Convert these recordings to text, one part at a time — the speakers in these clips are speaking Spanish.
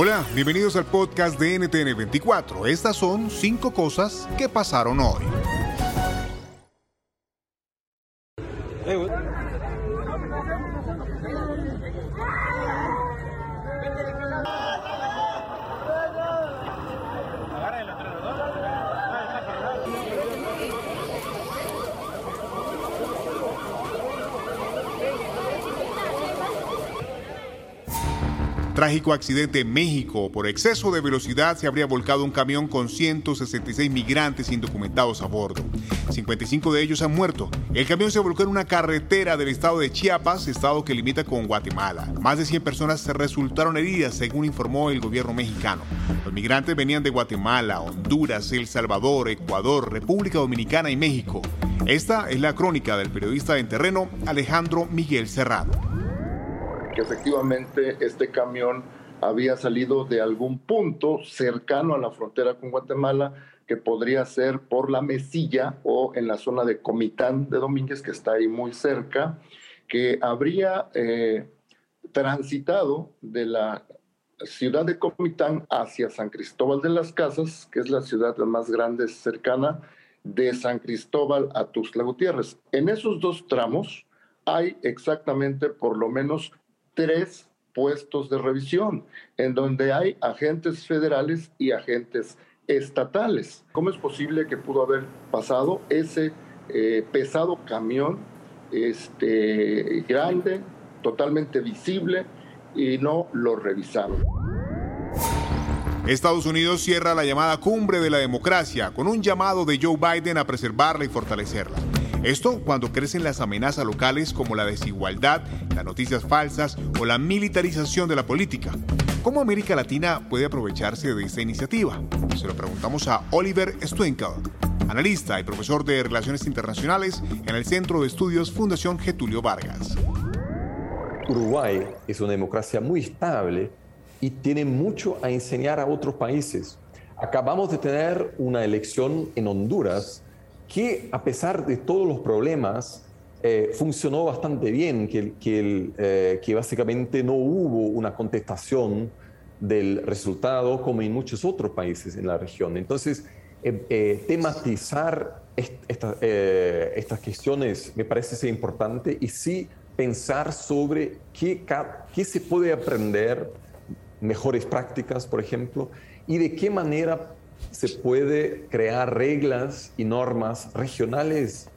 Hola, bienvenidos al podcast de NTN 24. Estas son cinco cosas que pasaron hoy. Trágico accidente en México. Por exceso de velocidad se habría volcado un camión con 166 migrantes indocumentados a bordo. 55 de ellos han muerto. El camión se volcó en una carretera del estado de Chiapas, estado que limita con Guatemala. Más de 100 personas resultaron heridas, según informó el gobierno mexicano. Los migrantes venían de Guatemala, Honduras, El Salvador, Ecuador, República Dominicana y México. Esta es la crónica del periodista en terreno Alejandro Miguel Efectivamente este camión había salido de algún punto cercano a la frontera con Guatemala, que podría ser por la Mesilla o en la zona de Comitán de Domínguez, que está ahí muy cerca, que habría eh, transitado de la ciudad de Comitán hacia San Cristóbal de las Casas, que es la ciudad más grande cercana de San Cristóbal a Tuxtla Gutiérrez. En esos dos tramos hay exactamente por lo menos tres puestos de revisión, en donde hay agentes federales y agentes estatales. ¿Cómo es posible que pudo haber pasado ese eh, pesado camión este, grande, totalmente visible, y no lo revisaron? Estados Unidos cierra la llamada cumbre de la democracia con un llamado de Joe Biden a preservarla y fortalecerla. Esto cuando crecen las amenazas locales como la desigualdad, las noticias falsas o la militarización de la política. ¿Cómo América Latina puede aprovecharse de esta iniciativa? Se lo preguntamos a Oliver Stwinkel, analista y profesor de Relaciones Internacionales en el Centro de Estudios Fundación Getulio Vargas. Uruguay es una democracia muy estable y tiene mucho a enseñar a otros países. Acabamos de tener una elección en Honduras que a pesar de todos los problemas, eh, funcionó bastante bien, que, eh, que, básicamente no hubo una contestación del resultado como en muchos otros países en la región. Entonces, eh, tematizar estas cuestiones me parece ser importante y sí pensar sobre qué, qué se puede aprender, mejores prácticas, por ejemplo, y de qué manera se puede crear reglas y normas regionales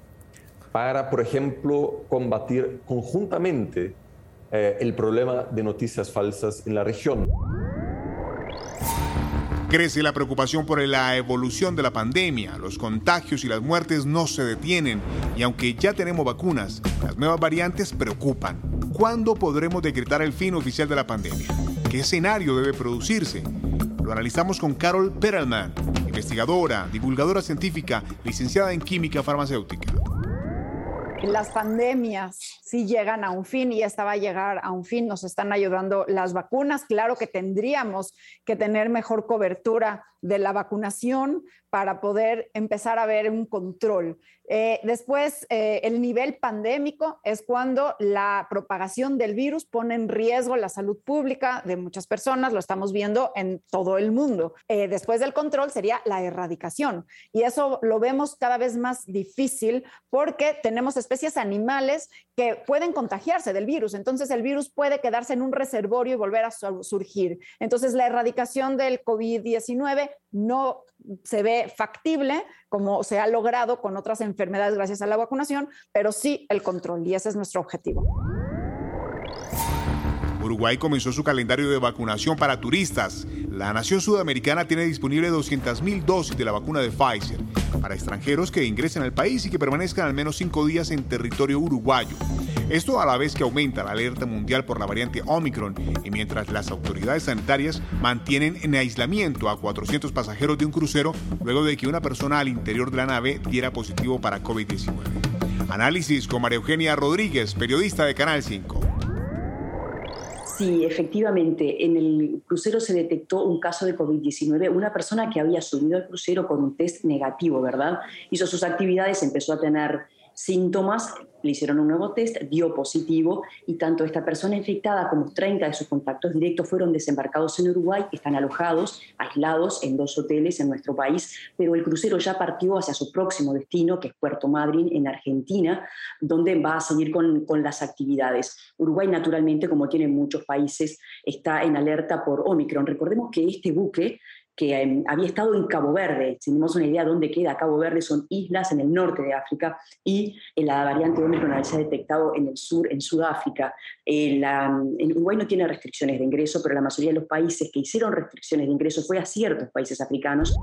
para, por ejemplo, combatir conjuntamente eh, el problema de noticias falsas en la región. Crece la preocupación por la evolución de la pandemia. Los contagios y las muertes no se detienen y aunque ya tenemos vacunas, las nuevas variantes preocupan. ¿Cuándo podremos decretar el fin oficial de la pandemia? ¿Qué escenario debe producirse? Analizamos con Carol Perelman, investigadora, divulgadora científica, licenciada en química farmacéutica. Las pandemias sí llegan a un fin y esta va a llegar a un fin. Nos están ayudando las vacunas. Claro que tendríamos que tener mejor cobertura de la vacunación para poder empezar a ver un control. Eh, después, eh, el nivel pandémico es cuando la propagación del virus pone en riesgo la salud pública de muchas personas, lo estamos viendo en todo el mundo. Eh, después del control sería la erradicación y eso lo vemos cada vez más difícil porque tenemos especies animales que pueden contagiarse del virus. Entonces el virus puede quedarse en un reservorio y volver a surgir. Entonces la erradicación del COVID-19 no se ve factible como se ha logrado con otras enfermedades gracias a la vacunación, pero sí el control y ese es nuestro objetivo. Uruguay comenzó su calendario de vacunación para turistas. La nación sudamericana tiene disponible 200.000 dosis de la vacuna de Pfizer para extranjeros que ingresen al país y que permanezcan al menos cinco días en territorio uruguayo. Esto a la vez que aumenta la alerta mundial por la variante Omicron y mientras las autoridades sanitarias mantienen en aislamiento a 400 pasajeros de un crucero luego de que una persona al interior de la nave diera positivo para COVID-19. Análisis con María Eugenia Rodríguez, periodista de Canal 5. Sí, efectivamente, en el crucero se detectó un caso de COVID-19, una persona que había subido al crucero con un test negativo, ¿verdad? Hizo sus actividades, empezó a tener síntomas, le hicieron un nuevo test, dio positivo y tanto esta persona infectada como 30 de sus contactos directos fueron desembarcados en Uruguay, están alojados, aislados en dos hoteles en nuestro país, pero el crucero ya partió hacia su próximo destino, que es Puerto Madryn, en Argentina, donde va a seguir con, con las actividades. Uruguay, naturalmente, como tiene muchos países, está en alerta por Omicron. Recordemos que este buque que había estado en Cabo Verde. Tenemos una idea de dónde queda Cabo Verde, son islas en el norte de África y eh, la variante Omicron se ha detectado en el sur, en Sudáfrica. en Uruguay no tiene restricciones de ingreso, pero la mayoría de los países que hicieron restricciones de ingreso fue a ciertos países africanos.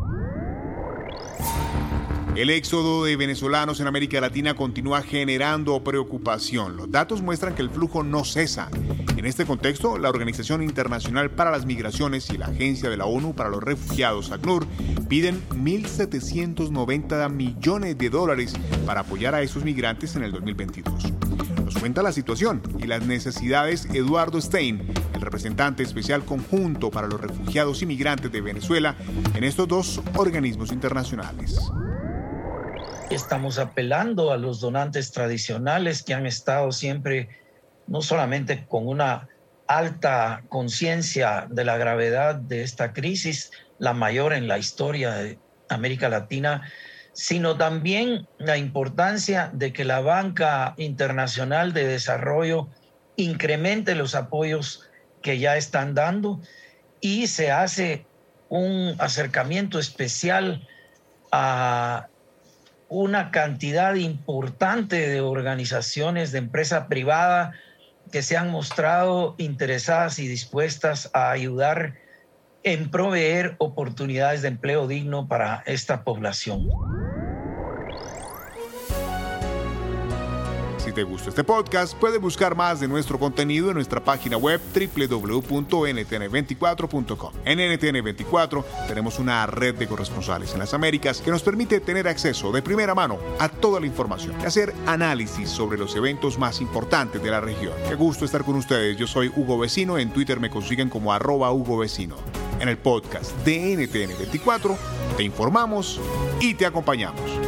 El éxodo de venezolanos en América Latina continúa generando preocupación. Los datos muestran que el flujo no cesa. En este contexto, la Organización Internacional para las Migraciones y la Agencia de la ONU para los Refugiados, ACNUR, piden 1.790 millones de dólares para apoyar a esos migrantes en el 2022. Nos cuenta la situación y las necesidades Eduardo Stein, el representante especial conjunto para los refugiados y migrantes de Venezuela en estos dos organismos internacionales. Estamos apelando a los donantes tradicionales que han estado siempre no solamente con una alta conciencia de la gravedad de esta crisis, la mayor en la historia de América Latina, sino también la importancia de que la banca internacional de desarrollo incremente los apoyos que ya están dando y se hace un acercamiento especial a una cantidad importante de organizaciones de empresa privada que se han mostrado interesadas y dispuestas a ayudar en proveer oportunidades de empleo digno para esta población. Te gustó este podcast, puedes buscar más de nuestro contenido en nuestra página web www.ntn24.com. En NTN24 tenemos una red de corresponsales en las Américas que nos permite tener acceso de primera mano a toda la información y hacer análisis sobre los eventos más importantes de la región. Qué gusto estar con ustedes. Yo soy Hugo Vecino. En Twitter me consiguen como arroba Hugo Vecino. En el podcast de NTN24 te informamos y te acompañamos.